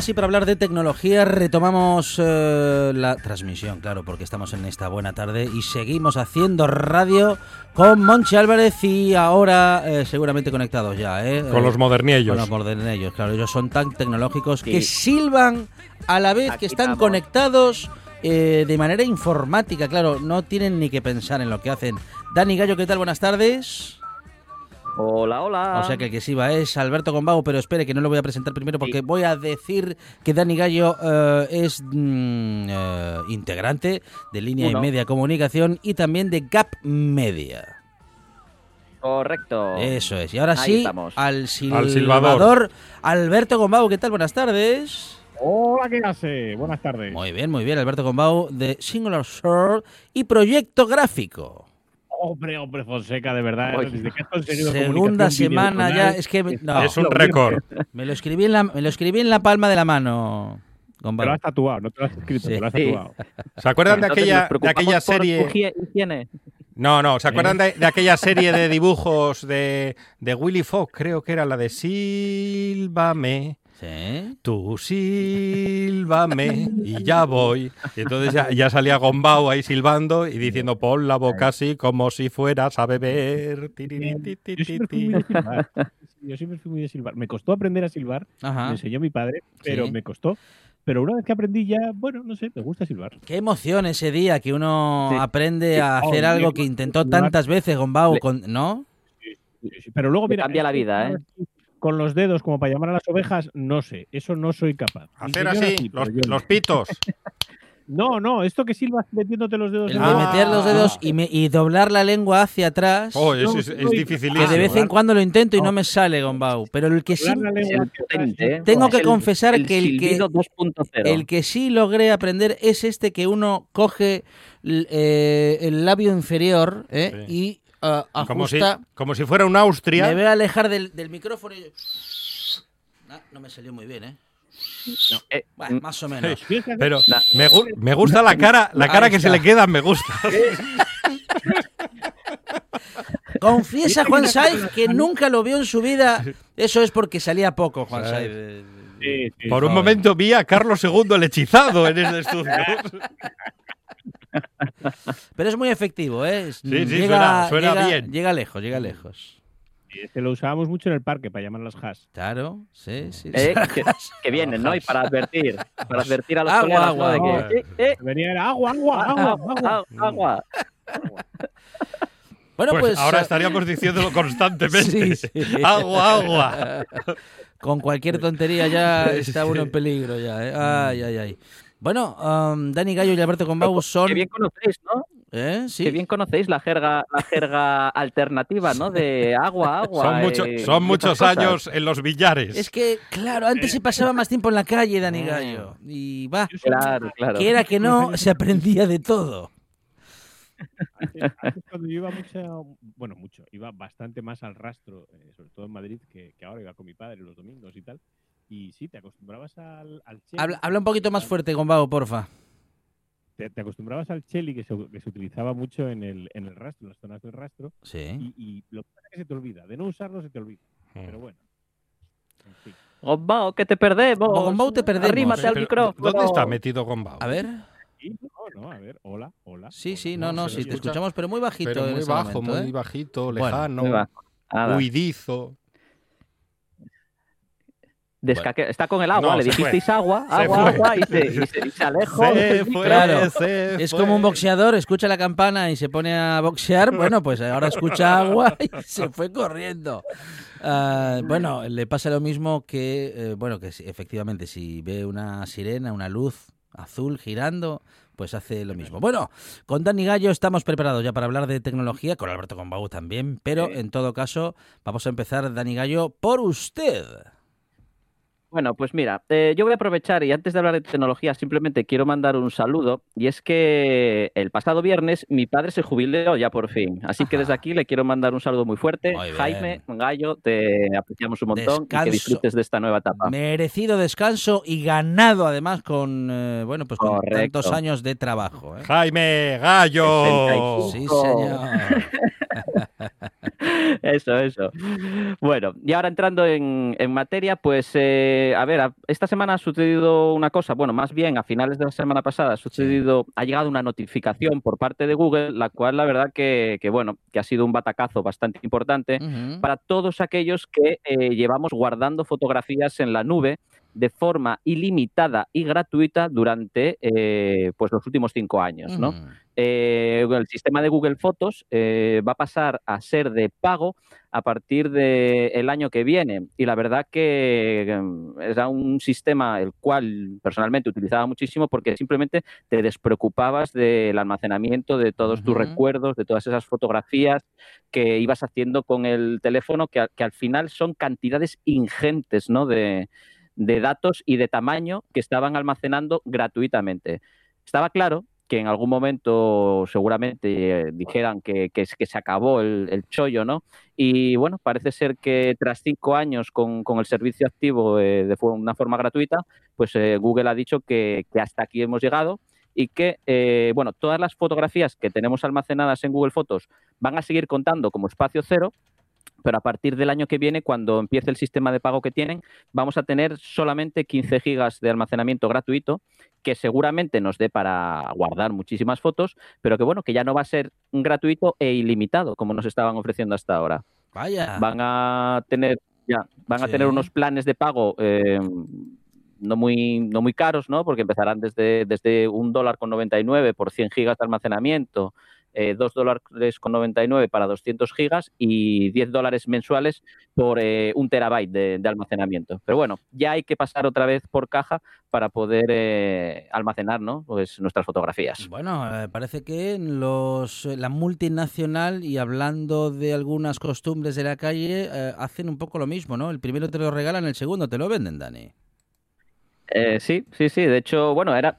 Ahora sí para hablar de tecnología. Retomamos eh, la transmisión, claro, porque estamos en esta buena tarde y seguimos haciendo radio con Monchi Álvarez y ahora eh, seguramente conectados ya, ¿eh? Con los Eh, modernillos. Con los modernillos, claro. Ellos son tan tecnológicos que silban a la vez que Aquí están estamos. conectados eh, de manera informática, claro. No tienen ni que pensar en lo que hacen. Dani Gallo, ¿qué tal? Buenas tardes. Hola, hola. O sea que el que sí va es Alberto Gombau, pero espere que no lo voy a presentar primero porque voy a decir que Dani Gallo eh, es mm, eh, integrante de Línea Uno. y Media Comunicación y también de Gap Media. Correcto. Eso es. Y ahora Ahí sí, estamos. al silbador. Alberto Gombau, ¿qué tal? Buenas tardes. Hola, ¿qué hace? Buenas tardes. Muy bien, muy bien, Alberto Gombau de Singular Shore y Proyecto Gráfico. Hombre, hombre, Fonseca, de verdad. Oye. Desde que has conseguido Segunda semana ya, es que no, es un récord. me lo escribí en la me lo escribí en la palma de la mano. Te lo has tatuado, no te lo has escrito, Sí. te lo has tatuado. ¿Se acuerdan de aquella, ¿nos de aquella serie? higiene? No, no, ¿se acuerdan de, de aquella serie de dibujos de, de Willy Fox? Creo que era la de Sílvame. Sí. Tú sílvame y ya voy. Y entonces ya, ya salía Gombau ahí silbando y diciendo pon la boca así como si fueras a beber. Yo siempre fui muy de silbar. Me costó aprender a silbar, me Ajá. enseñó mi padre, pero Sí. me costó. Pero una vez que aprendí ya, bueno, no sé, me gusta silbar. Qué emoción ese día que uno Sí. aprende a Sí. hacer Oh, algo que intentó tantas veces Gombau, Le- con, ¿no? Pero luego, cambia la vida, ¿eh? Así Con los dedos, como para llamar a las ovejas, no sé. Eso no soy capaz. Hacer así, sí, los, los pitos. No, no, esto que silbas metiéndote los dedos El de Ah. meter los dedos y, me- y doblar la lengua hacia atrás. Oh, es, No, es, es no, que de vez en cuando lo intento y no No. me sale, Gombau. Pero el que sí, el ¿eh? Tengo Es que confesar el que el que- silbido 2.0. el que sí logré aprender es este que uno coge eh, el labio inferior ¿eh? Sí. y ah, como, si, como si fuera un Me Austria. voy a alejar del, del micrófono y... Ah, no me salió muy bien, ¿eh? Eh, Bueno, más o menos. Pero me, gu- me gusta la cara, la cara que se le queda, me gusta. Confiesa Juan Saiz que nunca lo vio en su vida. Eso es porque salía poco, Juan. Saiz. Sí, sí. Por un momento vi a Carlos II el hechizado en este estudio. Pero es muy efectivo, ¿eh? Es- Sí, sí, suena- suena llega- bien. Llega lejos, llega lejos. Sí, Este lo usábamos mucho en el parque para llamar las hash. Claro, sí, sí. eh, sí. que, que vienen, ¿no? Y para advertir. Para advertir a los Agua, colegas, agua, ¿no? De agua. que, eh, eh, Venía era agua, agua, agua, agua. agua, agua. Bueno, Pues, pues, ahora eh, estaríamos diciéndolo constantemente. Sí, sí. Agua, agua. Con cualquier tontería ya está uno en peligro ya, ¿eh? Ay, ay, ay. Bueno, um, Dani Gallo y Alberto Combau son... Que bien conocéis, ¿no? ¿Eh? Sí. Que bien conocéis la jerga, la jerga alternativa, ¿no? De agua, agua. Son, mucho- eh, son muchos años en los billares. Es que, claro, antes se pasaba más tiempo en la calle, Dani Gallo. Y va, Claro, claro. que era que no, se aprendía de todo. Antes, antes cuando yo iba mucho, bueno, mucho, iba bastante más al rastro, eh, sobre todo en Madrid, que, que ahora iba con mi padre los domingos y tal. Y sí, te acostumbrabas al, al cheli. Habla, habla un poquito más fuerte, Gombau, porfa. Te, te acostumbrabas al cheli que se, que se utilizaba mucho en el, en el rastro, en las zonas del rastro. Sí. Y, y lo que pasa es que se te olvida. De no usarlo se te olvida. Mm. Pero bueno. En fin. Gombao, que te perdemos. Gombao, te perdemos. Arrímate al micrófono. ¿Dónde está metido Gombao? A ver. Sí, no, no, a ver, hola, hola. Sí, hola. sí, no, no, sí, te escucha, escuchamos, pero muy bajito Pero en muy ese bajo, momento, muy bajito, Bueno, lejano, Muy bajo. Nada. huidizo. Descaque- Está con el agua, No, le dijisteis agua, agua, agua, y se, y se, y se alejó. Se fue, Claro, se Es como un boxeador, escucha la campana y se pone a boxear. Bueno, pues ahora escucha agua y se fue corriendo. Ah, bueno, le pasa lo mismo que, eh, bueno, que si- efectivamente si ve una sirena, una luz azul girando, pues hace lo mismo. Bueno, con Dani Gallo estamos preparados ya para hablar de tecnología, con Alberto Combau también, pero Sí. en todo caso vamos a empezar, Dani Gallo, por usted. Bueno, pues mira, eh, yo voy a aprovechar y antes de hablar de tecnología simplemente quiero mandar un saludo y es que el pasado viernes mi padre se jubiló ya por fin, así que Ajá. desde aquí le quiero mandar un saludo muy fuerte. Muy. Jaime Gallo, te apreciamos un montón y Descanso. que disfrutes de esta nueva etapa. Merecido descanso y ganado además con, eh, bueno, pues con Correcto. tantos años de trabajo. ¿eh? Jaime Gallo. 65. Sí, señor. Eso, eso. Bueno, y ahora entrando en, en materia, pues eh, a ver, a- esta semana ha sucedido una cosa, bueno, más bien a finales de la semana pasada ha sucedido, ha llegado una notificación por parte de Google, la cual la verdad que, que, bueno, que ha sido un batacazo bastante importante para todos aquellos que eh, llevamos guardando fotografías en la nube de forma ilimitada y gratuita durante eh, pues los últimos cinco años, ¿no? Eh, el sistema de Google Fotos eh, va a pasar a ser de pago a partir del año que viene. Y la verdad que em, era un sistema el cual personalmente utilizaba muchísimo porque simplemente te despreocupabas del almacenamiento de todos tus recuerdos, de todas esas fotografías que ibas haciendo con el teléfono, que, que al final son cantidades ingentes ¿no? de, de datos y de tamaño que estaban almacenando gratuitamente. Estaba claro que en algún momento seguramente eh, dijeran que, que, que se acabó el, el chollo, ¿no? Y bueno, parece ser que tras cinco años con, con el servicio activo eh, de una forma gratuita, pues eh, Google ha dicho que, que hasta aquí hemos llegado y que, bueno, todas las fotografías que tenemos almacenadas en Google Fotos van a seguir contando como espacio cero, pero a partir del año que viene, cuando empiece el sistema de pago que tienen, vamos a tener solamente 15 gigas de almacenamiento gratuito, que seguramente nos dé para guardar muchísimas fotos, pero que bueno, que ya no va a ser gratuito e ilimitado, como nos estaban ofreciendo hasta ahora. Vaya. Van a tener, ya, van a tener unos planes de pago eh, no muy, no muy caros, ¿no? Porque empezarán desde, desde un dólar con 99 por 100 gigas de almacenamiento, eh, 2 dólares con 99 para 200 gigas y 10 dólares mensuales por eh, un terabyte de, de almacenamiento. Pero bueno, ya hay que pasar otra vez por caja para poder eh, almacenar, ¿no? Pues nuestras fotografías. Bueno, eh, parece que los, la multinacional y hablando de algunas costumbres de la calle hacen un poco lo mismo, ¿no? El primero te lo regalan, el segundo te lo venden, Dani. Sí, sí, sí. De hecho, bueno, era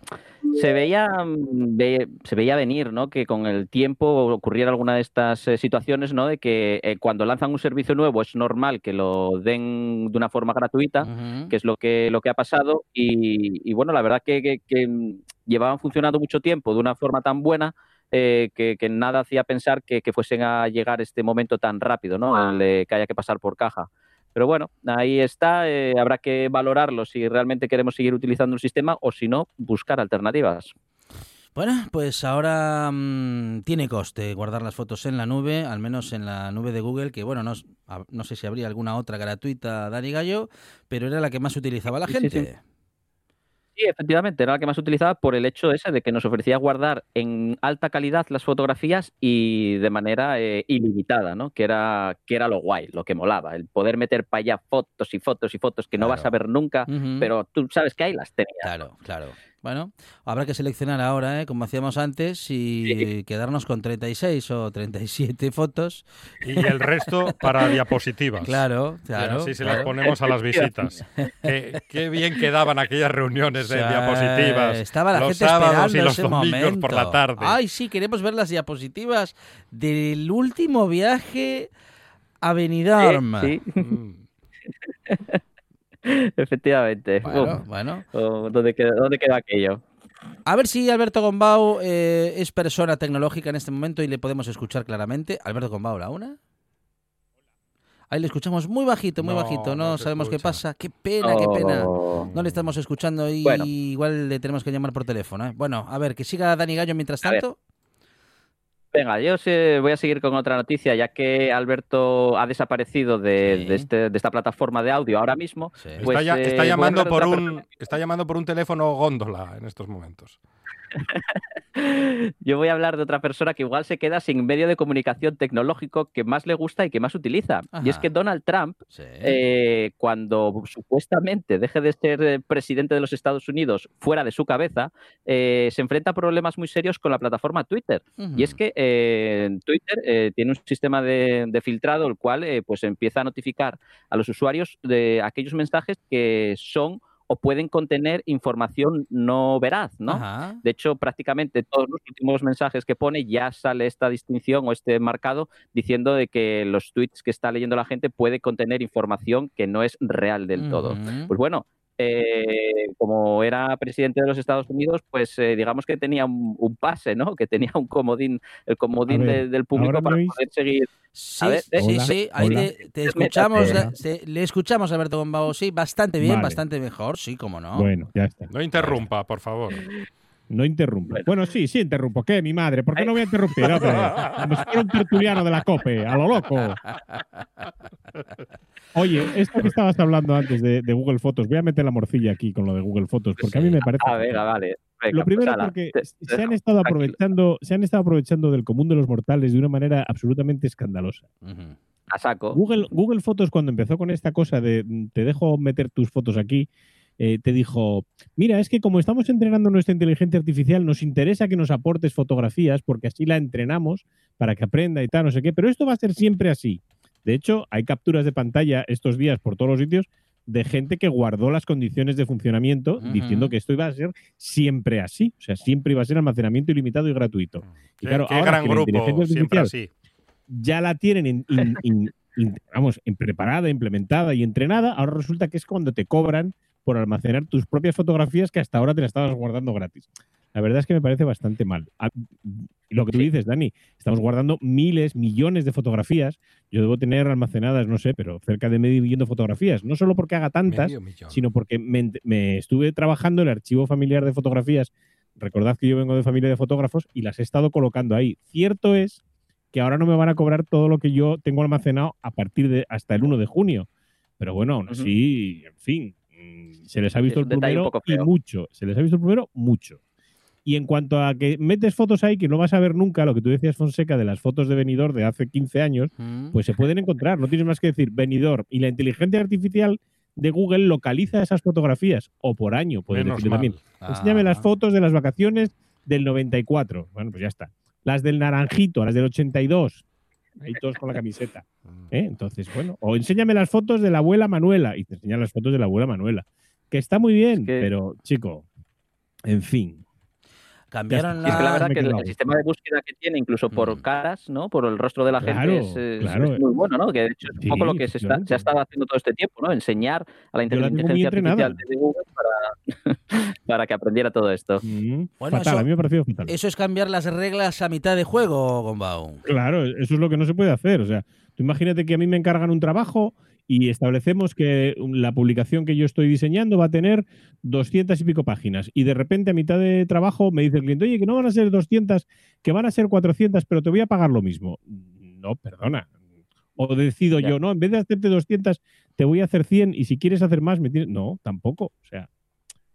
se veía mm, se veía venir, ¿no? Que con el tiempo ocurriera alguna de estas eh, situaciones, ¿no? De que eh, cuando lanzan un servicio nuevo es normal que lo den de una forma gratuita, que es lo que lo que ha pasado y, y, bueno, la verdad que, que- que, mm, llevaban funcionando mucho tiempo de una forma tan buena. eh, que, que nada hacía pensar que, fuesen a llegar este momento tan rápido, ¿no? El que haya que pasar por caja. Pero bueno, ahí está, eh, habrá que valorarlo si realmente queremos seguir utilizando el sistema o si no, buscar alternativas. Bueno, pues ahora mm, tiene coste guardar las fotos en la nube, al menos en la nube de Google, que bueno, no, no sé si habría alguna otra gratuita, Dani Gallo, pero era la que más utilizaba la sí, gente. sí. Sí, efectivamente, era la que más utilizaba por el hecho ese de que nos ofrecía guardar en alta calidad las fotografías y de manera eh, ilimitada, ¿no? Que era, que era lo guay, lo que molaba, el poder meter para allá fotos y fotos y fotos que no vas a ver nunca, pero tú sabes que ahí las tenías. Claro, claro. Bueno, habrá que seleccionar ahora, ¿eh? como hacíamos antes, y quedarnos con 36 o 37 fotos. Y el resto para diapositivas. Claro, Y claro. así se claro. las ponemos a las visitas. qué, qué bien quedaban aquellas reuniones de O sea, diapositivas. Estaba la los gente sábados esperando y los ese domingos momento. por la tarde. Ay, sí, queremos ver las diapositivas del último viaje a Benidorm. Sí, sí, Mm. efectivamente. Bueno, bueno. oh, ¿dónde, quedó, ¿Dónde quedó aquello? A ver si Alberto Gombau eh, es persona tecnológica en este momento y le podemos escuchar claramente. Alberto Gombau, la una. Ahí le escuchamos muy bajito, muy No, bajito. No, no sabemos qué pasa. Qué pena, qué pena. Oh. No le estamos escuchando y Bueno. igual le tenemos que llamar por teléfono. ¿eh? Bueno, a ver, que siga Dani Gallo mientras A ver. tanto. Venga, yo se- voy a seguir con otra noticia, ya que Alberto ha desaparecido de, Sí. de este- de esta plataforma de audio ahora mismo. Sí. Pues, está, ya- eh, está llamando por un, está llamando por un teléfono góndola en estos momentos. Yo voy a hablar de otra persona que igual se queda sin medio de comunicación tecnológico que más le gusta y que más utiliza. Y es que Donald Trump, Sí. eh, cuando supuestamente deje de ser eh, presidente de los Estados Unidos fuera de su cabeza, eh, se enfrenta a problemas muy serios con la plataforma Twitter. Y es que eh, Twitter tiene un sistema de, de filtrado el cual pues empieza a notificar a los usuarios de aquellos mensajes que son o pueden contener información no veraz, ¿no? Ajá. De hecho, prácticamente todos los últimos mensajes que pone ya sale esta distinción o este marcado diciendo de que los tweets que está leyendo la gente puede contener información que no es real del todo. Pues bueno, eh, como era presidente de los Estados Unidos, pues eh, digamos que tenía un, un pase, ¿no? Que tenía un comodín, el comodín A ver, de- del público ¿ahora me para poder seguir. Sí, A ver, eh, sí, hola, sí, ahí te, escuchamos, Hola. le, escuchamos Alberto Gombao, sí, bastante bien, Vale. bastante mejor, sí, cómo no. Bueno, ya está. No interrumpa, por favor. No interrumpo. Bueno. Bueno, sí, sí interrumpo. ¿Qué? Mi madre. ¿Por qué no voy a interrumpir? hombre? Como si fuera un tertuliano de la COPE, a lo loco. Oye, esto que estabas hablando antes de, de Google Fotos, voy a meter la morcilla aquí con lo de Google Fotos, porque a mí me parece. Ah, venga, vale. Venga, Lo primero pues, porque te- te se han estado tranquilo. aprovechando, se han estado aprovechando del común de los mortales de una manera absolutamente escandalosa. A saco. Google, Google Fotos cuando empezó con esta cosa de mm, te dejo meter tus fotos aquí, eh, te dijo, mira, es que como estamos entrenando nuestra inteligencia artificial, nos interesa que nos aportes fotografías porque así la entrenamos para que aprenda y tal, no sé qué, pero esto va a ser siempre así. De hecho, hay capturas de pantalla estos días por todos los sitios de gente que guardó las condiciones de funcionamiento diciendo que esto iba a ser siempre así, o sea, siempre iba a ser almacenamiento ilimitado y gratuito. Y Qué, claro, qué ahora gran que grupo, siempre así. ya la tienen in- in- in- in- vamos, en preparada, implementada y entrenada, ahora resulta que es cuando te cobran por almacenar tus propias fotografías que hasta ahora te las estabas guardando gratis. La verdad es que me parece bastante mal. Ah, Lo que tú Sí. dices, Dani, estamos guardando miles, millones de fotografías. Yo debo tener almacenadas, no sé, pero cerca de medio millón de fotografías. No solo porque haga tantas, sino porque me, me estuve trabajando el archivo familiar de fotografías. Recordad que yo vengo de familia de fotógrafos y las he estado colocando ahí. Cierto es que ahora no me van a cobrar todo lo que yo tengo almacenado a partir de hasta el 1 de junio. Pero bueno, aún así, en fin, mm, se les ha visto el primero y mucho. Se les ha visto el primero mucho. Y en cuanto a que metes fotos ahí que no vas a ver nunca, lo que tú decías, Fonseca, de las fotos de Benidorm de hace 15 años, Ujú. pues se pueden encontrar. No tienes más que decir Benidorm. Y la inteligencia artificial de Google localiza esas fotografías. O por año, puedes Menos decirle mal. también. Enséñame las Ah. fotos de las vacaciones del 94. Bueno, pues ya está. Las del Naranjito, las del 82. Ahí todos con la camiseta. ¿eh? Entonces, bueno. O enséñame las fotos de la abuela Manuela. Y te enseñan las fotos de la abuela Manuela. Que está muy bien, Es que- pero, chico, en fin. Cambiaron Ya Y es que la verdad que el, sistema de búsqueda que tiene, incluso por Mm. caras, ¿no? Por el rostro de la Claro, gente, es, es- claro. es muy bueno, ¿no? Que de hecho es un Sí, poco lo que se, está, se ha estado haciendo todo este tiempo, ¿no? Enseñar a la la inteligencia artificial de Google para, para que aprendiera todo esto. Mm, Bueno, fatal, eso- a mí me ha parecido fatal. Eso es cambiar las reglas a mitad de juego, Gombao. Claro, eso es lo que no se puede hacer. O sea, tú imagínate que a mí me encargan un trabajo y establecemos que la publicación que yo estoy diseñando va a tener 200 y pico páginas. Y de repente a mitad de trabajo me dice el cliente, oye, que no van a ser 200, que van a ser 400, pero te voy a pagar lo mismo. No, perdona. O decido Ya. yo, no, en vez de hacerte 200, te voy a hacer 100 y si quieres hacer más, me tienes... No, tampoco. O sea,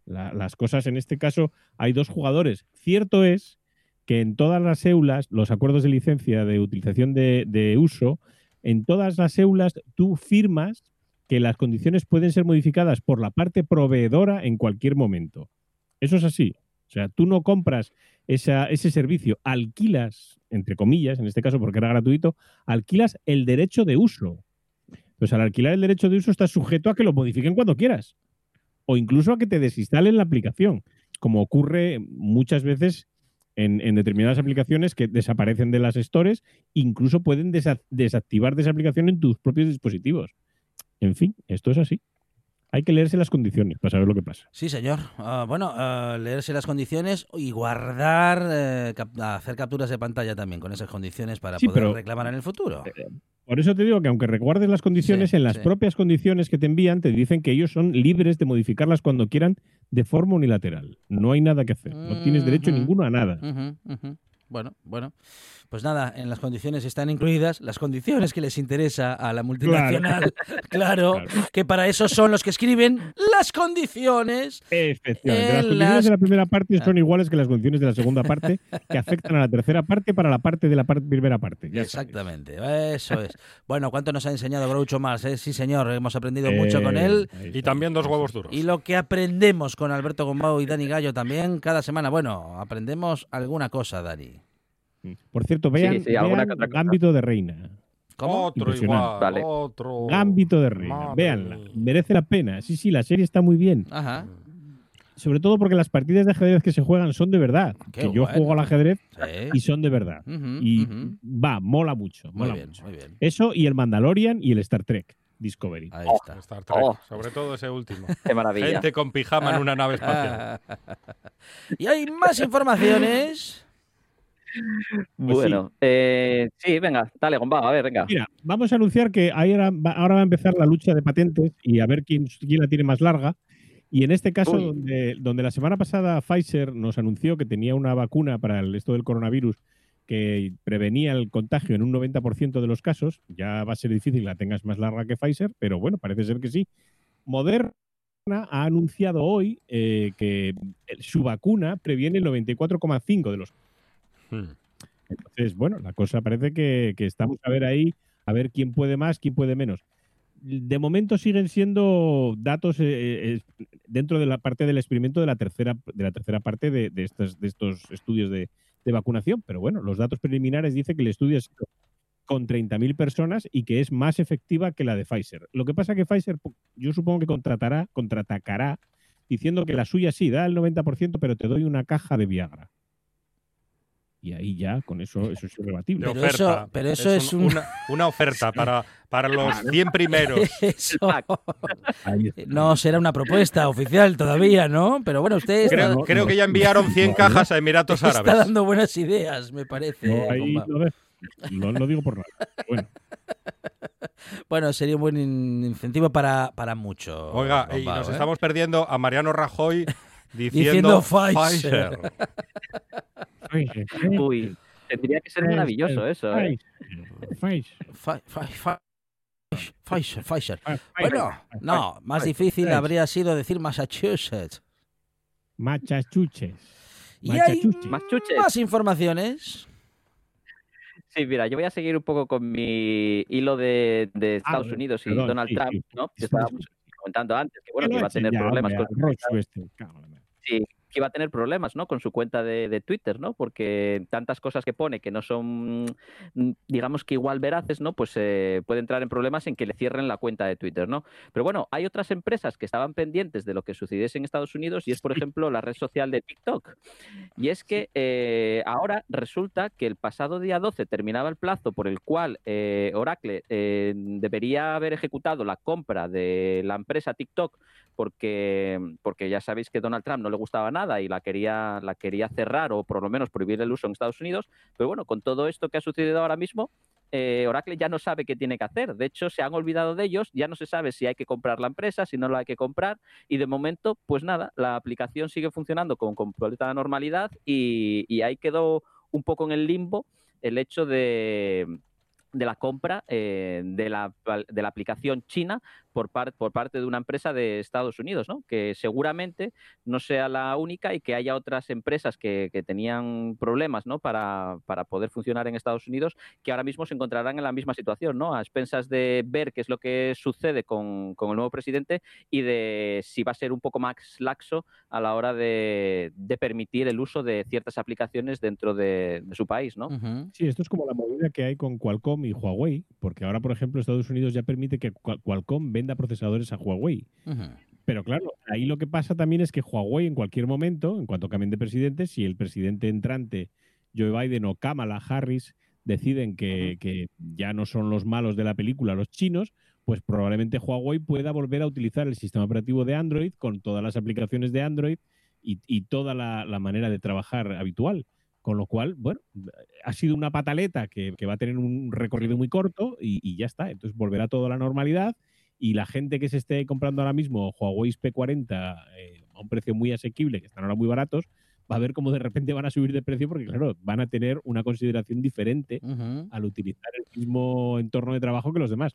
la- las cosas en este caso hay dos jugadores. Cierto es que en todas las eulas, los acuerdos de licencia de utilización de, de uso, en todas las eulas tú firmas que las condiciones pueden ser modificadas por la parte proveedora en cualquier momento. Eso es así. O sea, tú no compras ese servicio, alquilas, entre comillas, en este caso porque era gratuito, alquilas el derecho de uso. Pues al alquilar el derecho de uso estás sujeto a que lo modifiquen cuando quieras. O incluso a que te desinstalen la aplicación, como ocurre muchas veces en, en determinadas aplicaciones que desaparecen de las stores, incluso pueden desa- desactivar de esa aplicación en tus propios dispositivos. En fin, esto es así. Hay que leerse las condiciones para saber lo que pasa. Sí, señor. Ah, bueno, ah, leerse las condiciones y guardar, eh, cap- hacer capturas de pantalla también con esas condiciones para Sí, poder pero- reclamar en el futuro. Por eso te digo que aunque recuerdes las condiciones, Sí, en las sí. propias condiciones que te envían, te dicen que ellos son libres de modificarlas cuando quieran de forma unilateral. No hay nada que hacer. No tienes derecho ninguno a nada. Bueno, bueno. Pues nada, en las condiciones están incluidas las condiciones que les interesa a la multinacional. Claro, Claro. que para eso son los que escriben las condiciones. Efectivamente. Las En condiciones las- de la primera parte son iguales que las condiciones de la segunda parte, que afectan a la tercera parte para la parte de la par- primera parte. Ya sabes. Exactamente, eso es. Bueno, ¿cuánto nos ha enseñado Groucho Mars? eh? Sí, señor, hemos aprendido mucho con él. Eh, Y también dos huevos duros. Y lo que aprendemos con Alberto Gombao y Dani Gallo también cada semana. Bueno, aprendemos alguna cosa, Dani. Por cierto, vean, sí, vean. Gambito de Reina. ¿Cómo? Otro igual, Vale. otro. Gambito de Reina. Madre Véanla. Merece la pena. Sí, sí, la serie está muy bien. Ajá. Sobre todo porque las partidas de ajedrez que se juegan son de verdad. Qué que yo juego al ajedrez Sí. y son de verdad. Y va, mola mucho. Muy Mola bien, mucho. muy bien. Eso y el Mandalorian y el Star Trek Discovery. Ahí Oh. está. Star Trek, Oh. sobre todo ese último. Qué maravilla. Gente con pijama en una nave espacial. y hay más informaciones. Bueno, eh, sí, venga, dale, Gombao, a ver, venga. Mira, vamos a anunciar que ahora va, ahora va a empezar la lucha de patentes y a ver quién, quién la tiene más larga. Y en este caso, Uy. donde, donde la semana pasada Pfizer nos anunció que tenía una vacuna para el, esto del coronavirus que prevenía el contagio en un 90% de los casos, ya va a ser difícil que la tengas más larga que Pfizer, pero bueno, parece ser que sí. Moderna ha anunciado hoy eh, que su vacuna previene el 94,5 de los Hmm. entonces, bueno, la cosa parece que, estamos a ver ahí, a ver quién puede más, quién puede menos. De momento siguen siendo datos eh, eh, dentro de la parte del experimento de la tercera, de la tercera parte de, de estos, estudios de, vacunación. Pero bueno, los datos preliminares dicen que el estudio es con 30.000 personas y que es más efectiva que la de Pfizer. Lo que pasa que Pfizer, yo supongo que contratará, contraatacará diciendo que la suya sí da el 90%, pero te doy una caja de Viagra. Y ahí ya, con eso, eso es irrebatible. Pero oferta. eso- pero eso es un- una, una oferta para, para los 100 primeros. Eso está. no será una propuesta oficial todavía, ¿no? Pero bueno, usted está, Creo, creo que ya enviaron 100 No, cajas a Emiratos está Árabes. dando buenas ideas, me parece. No, ahí. No digo por nada. Bueno, Bueno, sería un buen in- incentivo para, para mucho. Oiga, y nos ¿eh? estamos perdiendo a Mariano Rajoy Diciendo diciendo, Pfizer. Pfizer, Uy, tendría que ser maravilloso eso, ¿eh? Pfizer, Fi- fi- fi- Pfizer, Pfizer. Pfizer, Bueno, no, más difícil habría sido decir Massachusetts. Machachuches. Y hay Massachusetts. Más informaciones. Sí, mira, yo voy a seguir un poco con mi hilo de, de Ah, Estados Unidos y perdón, Donald sí, Trump, sí. ¿no? Que estábamos sí. comentando antes, que bueno, Que que iba a echen tener ya, problemas hombre, con este, sí, que iba a tener problemas, ¿no? Con su cuenta de, de Twitter, ¿no? Porque tantas cosas que pone que no son, mm, digamos que igual veraces, ¿no? Pues eh, puede entrar en problemas en que le cierren la cuenta de Twitter, ¿no? Pero bueno, hay otras empresas que estaban pendientes de lo que sucediese en Estados Unidos y es, por ejemplo, la red social de TikTok. Y es que eh, ahora resulta que el pasado día 12 terminaba el plazo por el cual eh, Oracle eh, debería haber ejecutado la compra de la empresa TikTok porque, porque ya sabéis que Donald Trump no le gustaba nada y la quería, la quería cerrar o por lo menos prohibir el uso en Estados Unidos. Pero bueno, con todo esto que ha sucedido ahora mismo, eh, Oracle ya no sabe qué tiene que hacer. De hecho, se han olvidado de ellos, ya no se sabe si hay que comprar la empresa, si no la hay que comprar. Y de momento, pues nada, la aplicación sigue funcionando con completa normalidad y, y ahí quedó un poco en el limbo el hecho de, de la compra eh, de, la, de la aplicación china por, par- por parte de una empresa de Estados Unidos, ¿no? que seguramente no sea la única y que haya otras empresas que, que tenían problemas ¿no? para, para poder funcionar en Estados Unidos que ahora mismo se encontrarán en la misma situación, ¿no? a expensas de ver qué es lo que sucede con, con el nuevo presidente y de si va a ser un poco más laxo a la hora de, de permitir el uso de ciertas aplicaciones dentro de, de su país. ¿no? Sí, esto es como la movida que hay con Qualcomm y Huawei, porque ahora, por ejemplo, Estados Unidos ya permite que Qual- Qualcomm venda procesadores a Huawei. Pero claro, ahí lo que pasa también es que Huawei en cualquier momento, en cuanto cambien de presidente, si el presidente entrante, Joe Biden o Kamala Harris, deciden que, que ya no son los malos de la película los chinos, pues probablemente Huawei pueda volver a utilizar el sistema operativo de Android con todas las aplicaciones de Android y, y toda la, la manera de trabajar habitual. Con lo cual, bueno, ha sido una pataleta que, que va a tener un recorrido muy corto y, y ya está. Entonces volverá todo a la normalidad y la gente que se esté comprando ahora mismo Huawei P40 eh, a un precio muy asequible, que están ahora muy baratos, va a ver cómo de repente van a subir de precio porque, claro, van a tener una consideración diferente Ujú. al utilizar el mismo entorno de trabajo que los demás.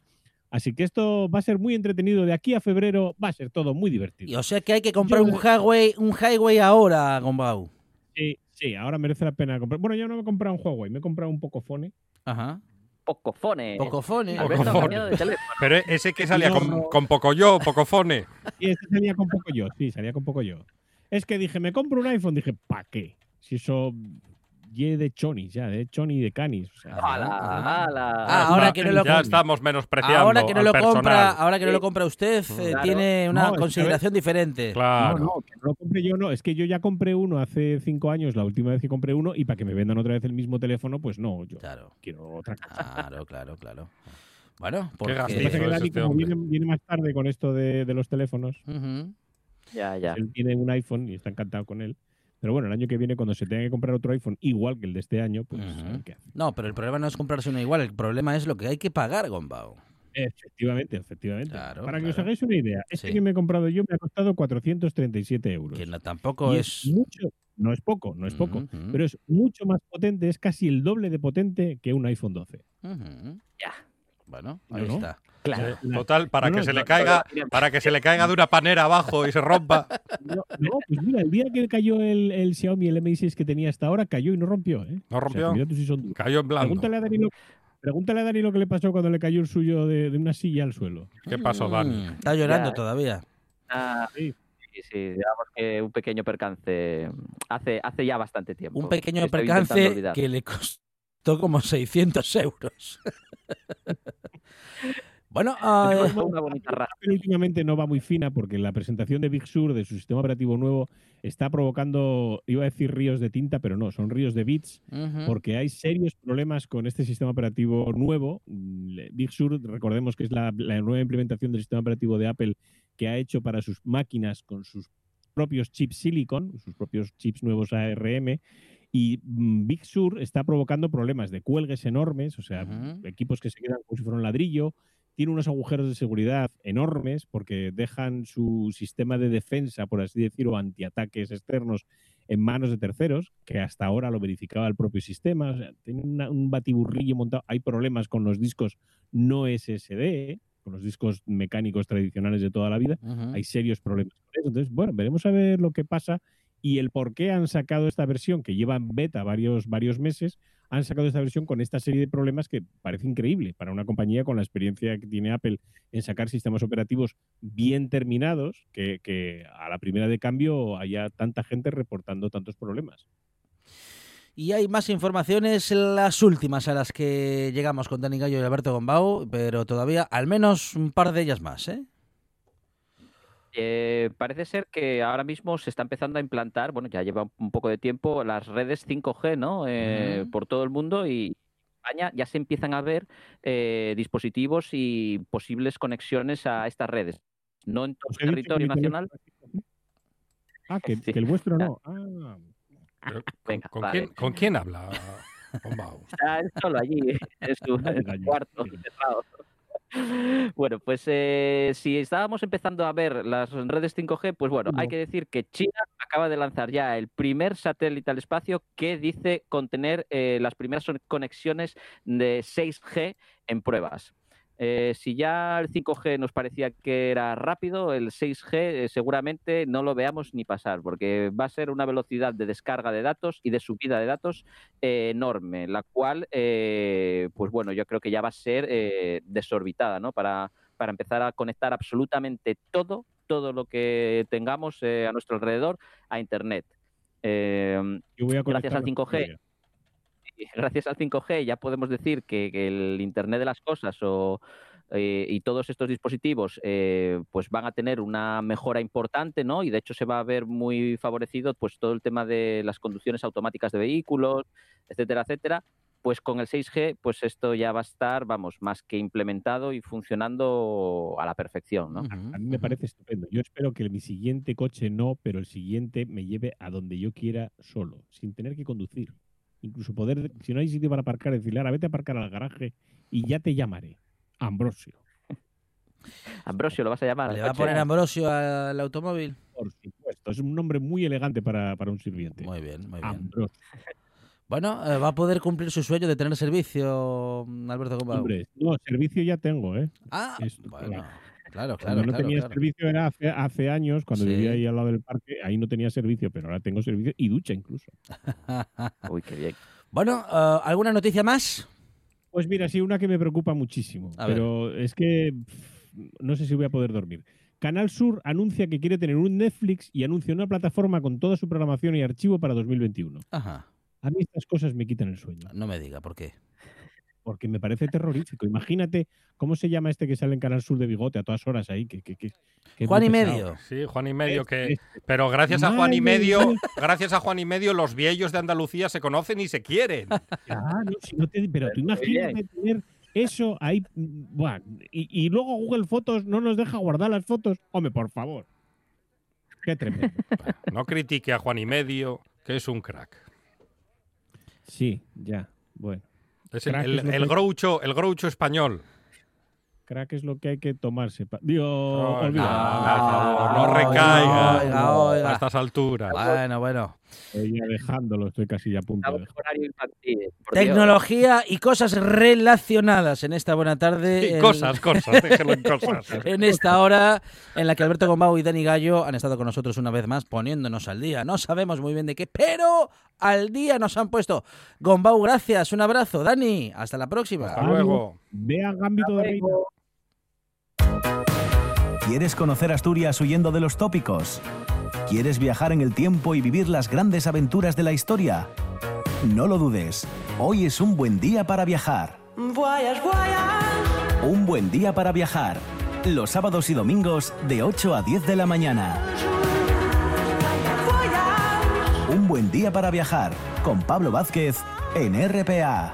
Así que esto va a ser muy entretenido. De aquí a febrero va a ser todo muy Y divertido. o sea que hay que comprar Yo- un highway, un highway ahora, Gombau. Sí, sí, ahora merece la pena comprar. Bueno, yo no me he comprado un Huawei, me he comprado un Pocophone. Ajá. Pocofone. Pocofone. Alberto ha Pocofone. cambiado de teléfono. Pero ese que salía con, con poco yo, pocofone. Y este salía con poco yo, sí, salía con poco yo. Es que dije, me compro un iPhone, dije, ¿pa' qué? Si eso ye de chonis, ya, de choni y de canis. O sea, Ajá. ¡Hala, hala! Ah, ahora que no lo ya estamos menospreciando Ahora que no al lo compra, ahora que no lo compra usted, eh, Claro. tiene una No, es que consideración diferente. Claro. No, no, que no lo compré yo, no. Es que yo ya compré uno hace cinco años, la última vez que compré uno, y para que me vendan otra vez el mismo teléfono, pues no, yo Claro, quiero otra cosa. claro, claro, claro. Bueno, Qué porque... Que Dani, este como viene, viene más tarde con esto de, de los teléfonos. Ya, ya. él tiene un iPhone y está encantado con él. Pero bueno, el año que viene, cuando se tenga que comprar otro iPhone igual que el de este año, pues qué hace. No, pero el problema no es comprarse uno igual, el problema es lo que hay que pagar, Gombau. Efectivamente, efectivamente. Claro, Para que os hagáis una idea, este Sí. que me he comprado yo me ha costado 437 euros. Que no, tampoco es... mucho, no es poco, no es poco, pero es mucho más potente, es casi el doble de potente que un iPhone 12. Ujú. Ya. Bueno, No, ahí no. está. Claro. Sí, Total, para No, que no, se le caiga, para que se le caiga de una panera abajo y se rompa. No, pues mira, el día que cayó el, el Xiaomi, el Mi 6 que tenía hasta ahora, cayó y no rompió. ¿eh? No O sea, rompió. que mira tú si son duros. Cayó en blando. Pregúntale a, Dani lo, pregúntale a Dani lo que le pasó cuando le cayó el suyo de, de una silla al suelo. ¿Qué pasó, Dani? Mm, Está llorando Ya. todavía. Ah, Sí. sí, sí, digamos que un pequeño percance hace, hace ya bastante tiempo. Un pequeño percance que le costó como 600 euros. bueno, Tenemos una bonita raza. Apple últimamente no va muy fina porque la presentación de Big Sur, de su sistema operativo nuevo, está provocando, iba a decir ríos de tinta, pero no, son ríos de bits, porque hay serios problemas con este sistema operativo nuevo. Mm, Big Sur, recordemos que es la, la nueva implementación del sistema operativo de Apple que ha hecho para sus máquinas con sus propios chips silicon, sus propios chips nuevos ARM. Y mm, Big Sur está provocando problemas de cuelgues enormes, o sea, equipos que se quedan como si fuera un ladrillo. Tiene unos agujeros de seguridad enormes porque dejan su sistema de defensa, por así decirlo, antiataques externos en manos de terceros, que hasta ahora lo verificaba el propio sistema. O sea, tiene una- un batiburrillo montado. Hay problemas con los discos no SSD, con los discos mecánicos tradicionales de toda la vida. Hay serios problemas con eso. Entonces, bueno, veremos a ver lo que pasa y el por qué han sacado esta versión, que lleva en beta varios, varios meses, han sacado esta versión con esta serie de problemas que parece increíble para una compañía con la experiencia que tiene Apple en sacar sistemas operativos bien terminados, que, a la primera de cambio haya tanta gente reportando tantos problemas. Y hay más informaciones, las últimas a las que llegamos con Dani Gallo y Alberto Gombau, pero todavía al menos un par de ellas más, ¿eh? Eh, parece ser que ahora mismo se está empezando a implantar, bueno, ya lleva un poco de tiempo, las redes 5G, ¿no? Eh. Por todo el mundo y en España ya se empiezan a ver eh, dispositivos y posibles conexiones a estas redes. No en todo Os el territorio nacional. teléfono- Ah, que, Sí. que el vuestro no. Ah, Pero, ¿Con, Venga, con vale. quién, con quién habla? Gombau? Está él solo allí, en su, en su cuarto, encerrado. Bueno, pues eh, si estábamos empezando a ver las redes 5G, pues bueno, hay que decir que China acaba de lanzar ya el primer satélite al espacio que dice contener eh, las primeras conexiones de 6G en pruebas. Eh, si ya el 5G nos parecía que era rápido, el 6G eh, seguramente no lo veamos ni pasar, porque va a ser una velocidad de descarga de datos y de subida de datos eh, enorme, la cual, eh, pues bueno, yo creo que ya va a ser desorbitada, ¿no? Para, para empezar a conectar absolutamente todo, todo lo que tengamos eh, a nuestro alrededor a Internet. Eh, yo voy a Gracias al conectar la 5G. Gracias al 5G ya podemos decir que, que el Internet de las cosas o, eh, y todos estos dispositivos eh, pues van a tener una mejora importante, ¿no? Y de hecho se va a ver muy favorecido pues todo el tema de las conducciones automáticas de vehículos, etcétera, etcétera. Pues con el 6G, pues esto ya va a estar, vamos, más que implementado y funcionando a la perfección, ¿no? A mí me parece estupendo. Yo espero que mi siguiente coche no, pero el siguiente me lleve a donde yo quiera solo, sin tener que conducir. Incluso poder, si no hay sitio para aparcar, decirle, ahora vete a aparcar al garaje y ya te llamaré. Ambrosio. Ambrosio, lo vas a llamar. ¿Le va a poner Ambrosio al automóvil? Por supuesto, es un nombre muy elegante para, para un sirviente. Muy bien, muy bien. Ambrosio. Bueno, eh, va a poder cumplir su sueño de tener servicio Alberto Gombau. Hombre, no, servicio ya tengo, ¿eh? Ah, es- bueno, claro. claro, Cuando claro, no claro, tenía claro. servicio era hace, hace años, cuando Sí. vivía ahí al lado del parque, ahí no tenía servicio, pero ahora tengo servicio y ducha incluso. Uy, qué bien. Bueno, eh, ¿alguna noticia más? Pues mira, sí, una que me preocupa muchísimo, A ver. pero es que pff, no sé si voy a poder dormir. Canal Sur anuncia que quiere tener un Netflix y anuncia una plataforma con toda su programación y archivo para 2021. Ajá, A mí estas cosas me quitan el sueño, no me diga por qué. Porque me parece terrorífico. Imagínate cómo se llama este que sale en Canal Sur de bigote a todas horas ahí. Que, que- que- Juan y medio. Sí, Juan y medio que... Este, Pero gracias a Juan y medio, gracias a Juan y medio, los viejos de Andalucía se conocen y se quieren. Claro, si no te- pero tú imagínate tener eso ahí. mm, y luego Google Fotos no nos deja guardar las fotos. Hombre, por favor. Qué tremendo. No critique a Juan y medio, que es un crack. Sí, ya. Bueno. Es el, el- es el que- groucho, el groucho español. Crack es lo que hay que tomarse. pa- Dios, No, olvida. recaiga oiga, oiga. a estas alturas. Bueno, bueno. Estoy ya dejándolo, estoy casi ya a punto de infantil. Dios. Tecnología y cosas relacionadas en esta buena tarde. Sí, en- cosas, cosas, déjelo en cosas. En esta hora en la que Alberto Gombau y Dani Gallo han estado con nosotros una vez más poniéndonos al día. No sabemos muy bien de qué, pero al día nos han puesto. Gombau, gracias, un abrazo. Dani, hasta la próxima. Hasta luego. Ve a Gambito de Reina. ¿Quieres conocer Asturias huyendo de los tópicos? ¿Quieres viajar en el tiempo y vivir las grandes aventuras de la historia? No lo dudes, hoy es un buen día para viajar. Un buen día para viajar. Los sábados y domingos de 8 a 10 de la mañana. Un buen día para viajar con Pablo Vázquez en RPA.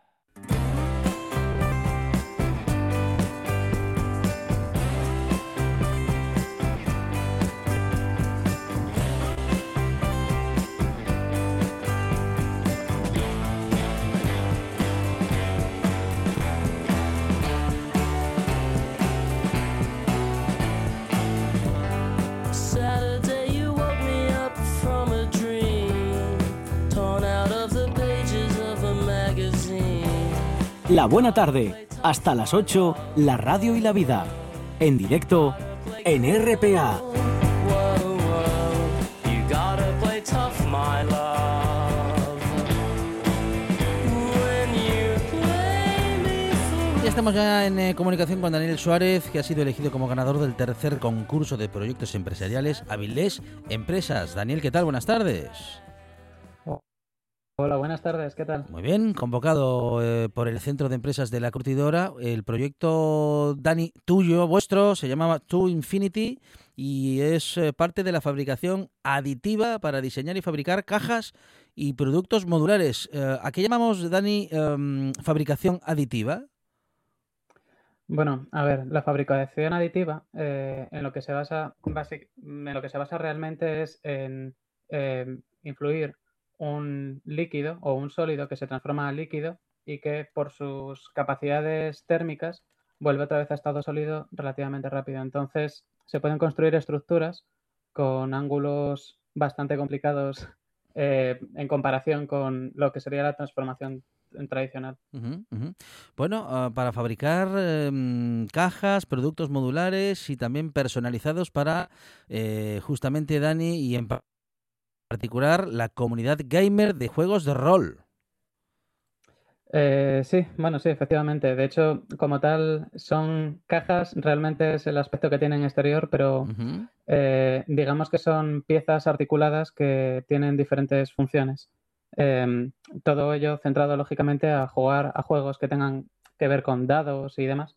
La buena tarde, hasta las 8, la radio y la vida. En directo, en RPA. Ya estamos ya en eh, comunicación con Daniel Suárez, que ha sido elegido como ganador del tercer concurso de proyectos empresariales Avilés Empresas. Daniel, ¿qué tal? Buenas tardes. Hola, buenas tardes, ¿qué tal? Muy bien, convocado eh, por el Centro de Empresas de la Curtidora. El proyecto, Dani, tuyo, vuestro, se llamaba To Infinity y es eh, parte de la fabricación aditiva para diseñar y fabricar cajas y productos modulares. Eh, ¿A qué llamamos, Dani, em, fabricación aditiva? Bueno, a ver, la fabricación aditiva en lo que se basa en lo que se basa realmente es en eh, influir un líquido o un sólido que se transforma a líquido y que por sus capacidades térmicas vuelve otra vez a estado sólido relativamente rápido. Entonces, se pueden construir estructuras con ángulos bastante complicados eh, en comparación con lo que sería la transformación tradicional. Bueno, ah, para fabricar em, cajas, productos modulares y también personalizados para eh, justamente Dani y en particular la comunidad gamer de juegos de rol. Eh, sí, bueno, sí, efectivamente. De hecho, como tal, son cajas, realmente es el aspecto que tienen exterior, pero eh, digamos que son piezas articuladas que tienen diferentes funciones. Em, todo ello centrado lógicamente a jugar a juegos que tengan que ver con dados y demás.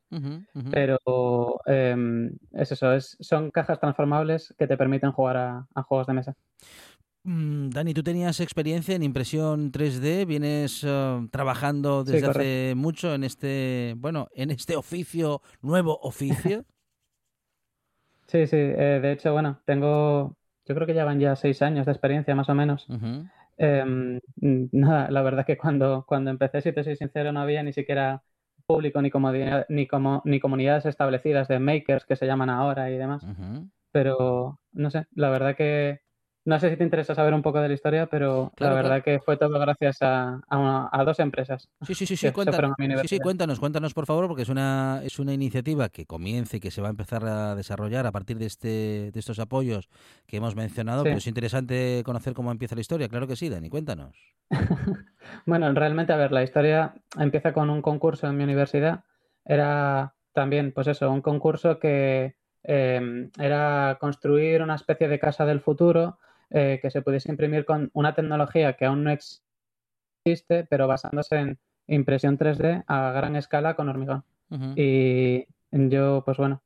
Pero em, es eso, es, son cajas transformables que te permiten jugar a, a juegos de mesa. Mm, Dani, tú tenías experiencia en impresión 3D, vienes eh, trabajando desde hace mucho en este, bueno, en este oficio, nuevo oficio. Sí, sí, eh, de hecho, bueno, tengo, yo creo que ya van ya seis años de experiencia más o menos. Em, mm, nada, la verdad que cuando, cuando empecé, si te soy sincero, no había ni siquiera público ni, comodidad- ni, como, ni comunidades establecidas de makers que se llaman ahora y demás. Pero no sé, la verdad que no sé si te interesa saber un poco de la historia, pero Claro, la verdad que fue todo gracias a, a, una- a dos empresas. Sí, sí, sí, sí, cuéntanos, sí, sí, cuéntanos, cuéntanos por favor, porque es una, es una iniciativa que comienza y que se va a empezar a desarrollar a partir de, este, de estos apoyos que hemos mencionado, Sí. pero es interesante conocer cómo empieza la historia, claro que sí, Dani, cuéntanos. Bueno, realmente, a ver, la historia empieza con un concurso en mi universidad. Era también, pues eso, un concurso que eh, era construir una especie de casa del futuro eh, que se pudiese imprimir con una tecnología que aún no existe, pero basándose en impresión 3D a gran escala con hormigón. Ujú. Y yo, pues bueno,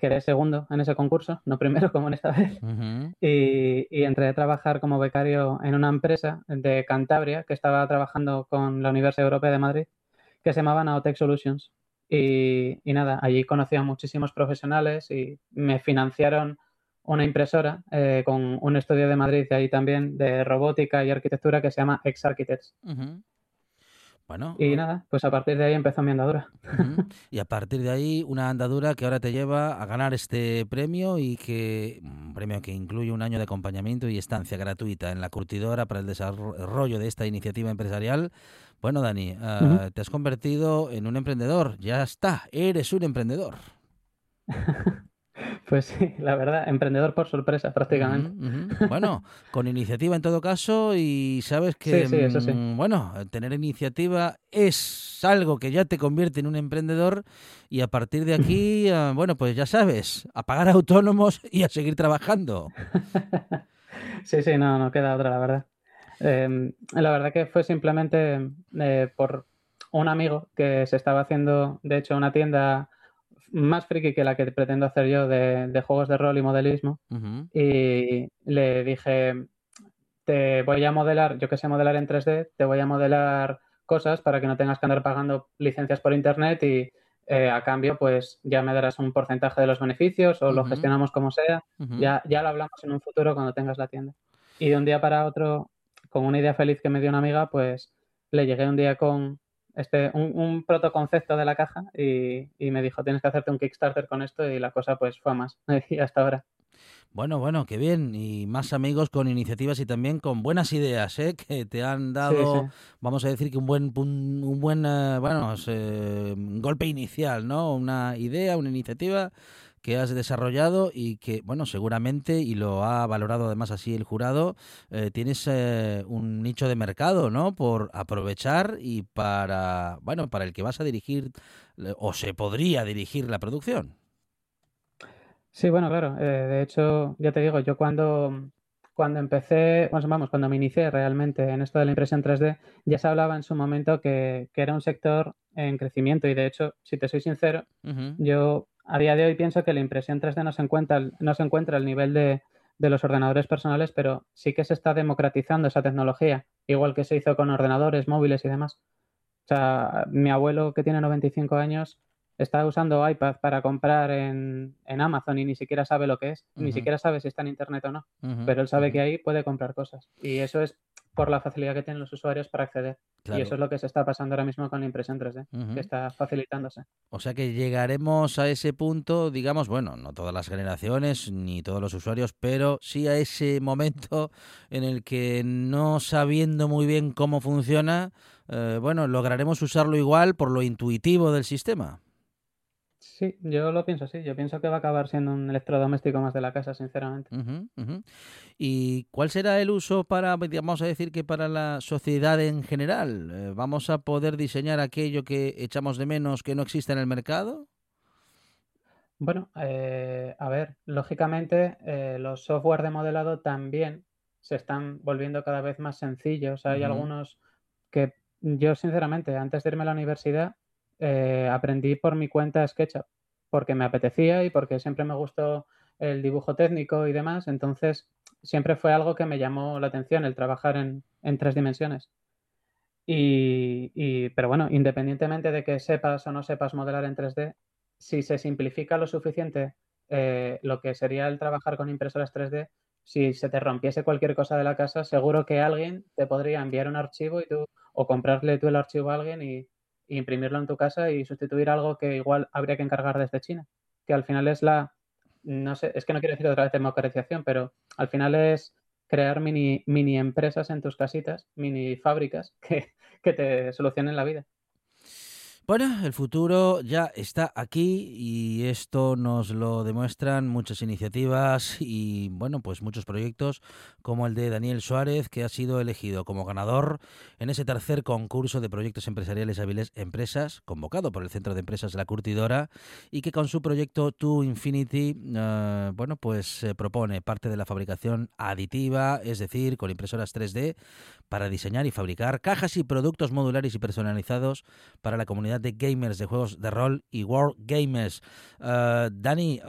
quedé segundo en ese concurso, no primero como en esta vez. Ujú. Y, y entré a trabajar como becario en una empresa de Cantabria que estaba trabajando con la Universidad Europea de Madrid, que se llamaba Naotech Solutions. Y, y nada, allí conocí a muchísimos profesionales y me financiaron una impresora eh, con un estudio de Madrid de ahí también de robótica y arquitectura que se llama Ex Architects. Bueno, Y nada, pues a partir de ahí empezó mi andadura. Y a partir de ahí, una andadura que ahora te lleva a ganar este premio y que un premio que incluye un año de acompañamiento y estancia gratuita en la curtidora para el desarrollo de esta iniciativa empresarial. Bueno, Dani, Ujú. te has convertido en un emprendedor. Ya está, eres un emprendedor. Pues sí, la verdad, emprendedor por sorpresa prácticamente. Bueno, con iniciativa en todo caso y sabes que, Sí, sí, eso sí. mm, bueno, tener iniciativa es algo que ya te convierte en un emprendedor y a partir de aquí, ah, bueno, pues ya sabes, a pagar autónomos y a seguir trabajando. Sí, sí, no, no queda otra, la verdad. Eh, la verdad que fue simplemente eh, por un amigo que se estaba haciendo, de hecho, una tienda más friki que la que pretendo hacer yo de, de juegos de rol y modelismo. Y le dije, te voy a modelar, yo que sé modelar en 3D, te voy a modelar cosas para que no tengas que andar pagando licencias por internet y eh, a cambio, pues ya me darás un porcentaje de los beneficios o lo gestionamos como sea. Ya, ya lo hablamos en un futuro cuando tengas la tienda. Y de un día para otro, con una idea feliz que me dio una amiga, pues le llegué un día con este, un, un protoconcepto de la caja y, y me dijo, tienes que hacerte un Kickstarter con esto y la cosa pues fue a más. Y hasta ahora. Bueno, bueno, qué bien. Y más amigos con iniciativas y también con buenas ideas, ¿eh? Que te han dado, sí. vamos a decir que un buen, un, un buen, eh, bueno, eh, golpe inicial, ¿no? Una idea, una iniciativa que has desarrollado y que, bueno, seguramente, y lo ha valorado además así el jurado, eh, tienes eh, un nicho de mercado, ¿no? Por aprovechar y para, bueno, para el que vas a dirigir eh, o se podría dirigir la producción. Sí, bueno, claro. eh, de hecho, ya te digo, yo cuando, cuando empecé, bueno, vamos, cuando me inicié realmente en esto de la impresión 3D, ya se hablaba en su momento que, que era un sector en crecimiento y de hecho, si te soy sincero, yo a día de hoy pienso que la impresión 3D no se encuentra, al- no se encuentra al nivel de, de los ordenadores personales, pero sí que se está democratizando esa tecnología, igual que se hizo con ordenadores móviles y demás. O sea, mi abuelo que tiene 95 años está usando iPad para comprar en, en Amazon y ni siquiera sabe lo que es, ni siquiera sabe si está en Internet o no, pero él sabe que ahí puede comprar cosas. Y eso es por la facilidad que tienen los usuarios para acceder. Claro. Y eso es lo que se está pasando ahora mismo con la impresión 3D, Ujú. que está facilitándose. O sea que llegaremos a ese punto, digamos, bueno, no todas las generaciones ni todos los usuarios, pero sí a ese momento en el que no sabiendo muy bien cómo funciona, eh, bueno, lograremos usarlo igual por lo intuitivo del sistema. Sí, yo lo pienso así. Yo pienso que va a acabar siendo un electrodoméstico más de la casa, sinceramente. ¿Y cuál será el uso para, vamos a decir que para la sociedad en general? Eh, ¿Vamos a poder diseñar aquello que echamos de menos que no existe en el mercado? Bueno, eh, a ver, lógicamente eh, los software de modelado también se están volviendo cada vez más sencillos. Hay algunos que yo, sinceramente, antes de irme a la universidad, eh, aprendí por mi cuenta SketchUp, porque me apetecía y porque siempre me gustó el dibujo técnico y demás. Entonces, siempre fue algo que me llamó la atención, el trabajar en, en tres dimensiones. Y, pero bueno, independientemente de que sepas o no sepas modelar en 3D, si se simplifica lo suficiente eh, lo que sería el trabajar con impresoras 3D, si se te rompiese cualquier cosa de la casa, seguro que alguien te podría enviar un archivo y tú, o comprarle tú el archivo a alguien y, imprimirlo en tu casa y sustituir algo que igual habría que encargar desde China, que al final es la, no sé, es que no quiero decir otra vez democratización, pero al final es crear mini, mini empresas en tus casitas, mini fábricas que, que te solucionen la vida. Bueno, el futuro ya está aquí y esto nos lo demuestran muchas iniciativas y bueno, pues muchos proyectos como el de Daniel Suárez que ha sido elegido como ganador en ese tercer concurso de proyectos empresariales hábiles empresas convocado por el Centro de Empresas la Curtidora y que con su proyecto To Infinity, eh, bueno, pues eh, propone parte de la fabricación aditiva, es decir, con impresoras 3D para diseñar y fabricar cajas y productos modulares y personalizados para la comunidad de gamers de juegos de rol y World Gamers. Eh, Dani,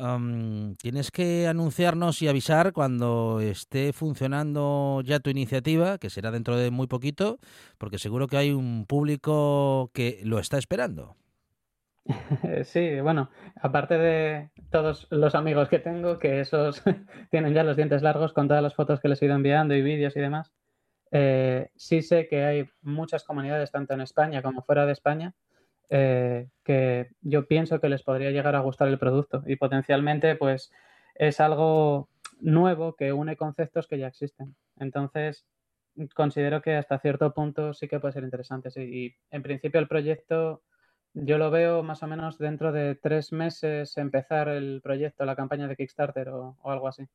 tienes que anunciarnos y avisar cuando esté funcionando ya tu iniciativa, que será dentro de muy poquito, porque seguro que hay un público que lo está esperando. Sí, bueno, aparte de todos los amigos que tengo, que esos tienen ya los dientes largos con todas las fotos que les he ido enviando y vídeos y demás, eh, sí sé que hay muchas comunidades, tanto en España como fuera de España, eh, que yo pienso que les podría llegar a gustar el producto y potencialmente pues es algo nuevo que une conceptos que ya existen. Entonces, considero que hasta cierto punto sí que puede ser interesante. sí. Y en principio el proyecto yo lo veo más o menos dentro de tres meses empezar el proyecto, la campaña de Kickstarter o, o algo así.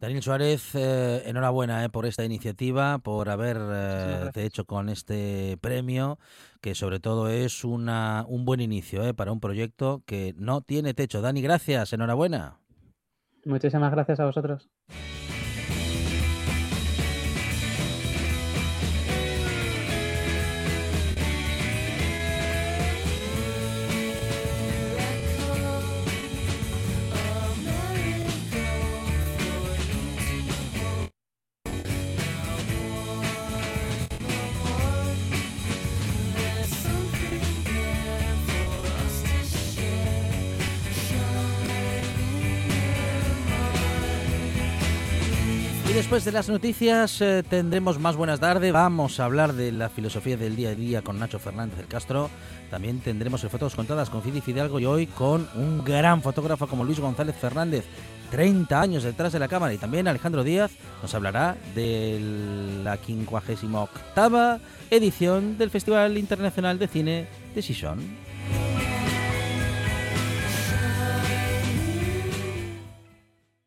Daniel Suárez, eh, enhorabuena eh, por esta iniciativa, por haber eh, hecho con este premio, que sobre todo es una, un buen inicio para un proyecto que no tiene techo. Dani, gracias, enhorabuena. Muchísimas gracias a vosotros. De las noticias eh, tendremos más buenas tardes. Vamos a hablar de la filosofía del día a día con Nacho Fernández del Castro. También tendremos Fotos Contadas con Fidi Fidalgo y hoy con un gran fotógrafo como Luis González Fernández. 30 años detrás de la cámara y también Alejandro Díaz nos hablará de la 58 edición del Festival Internacional de Cine de Sison.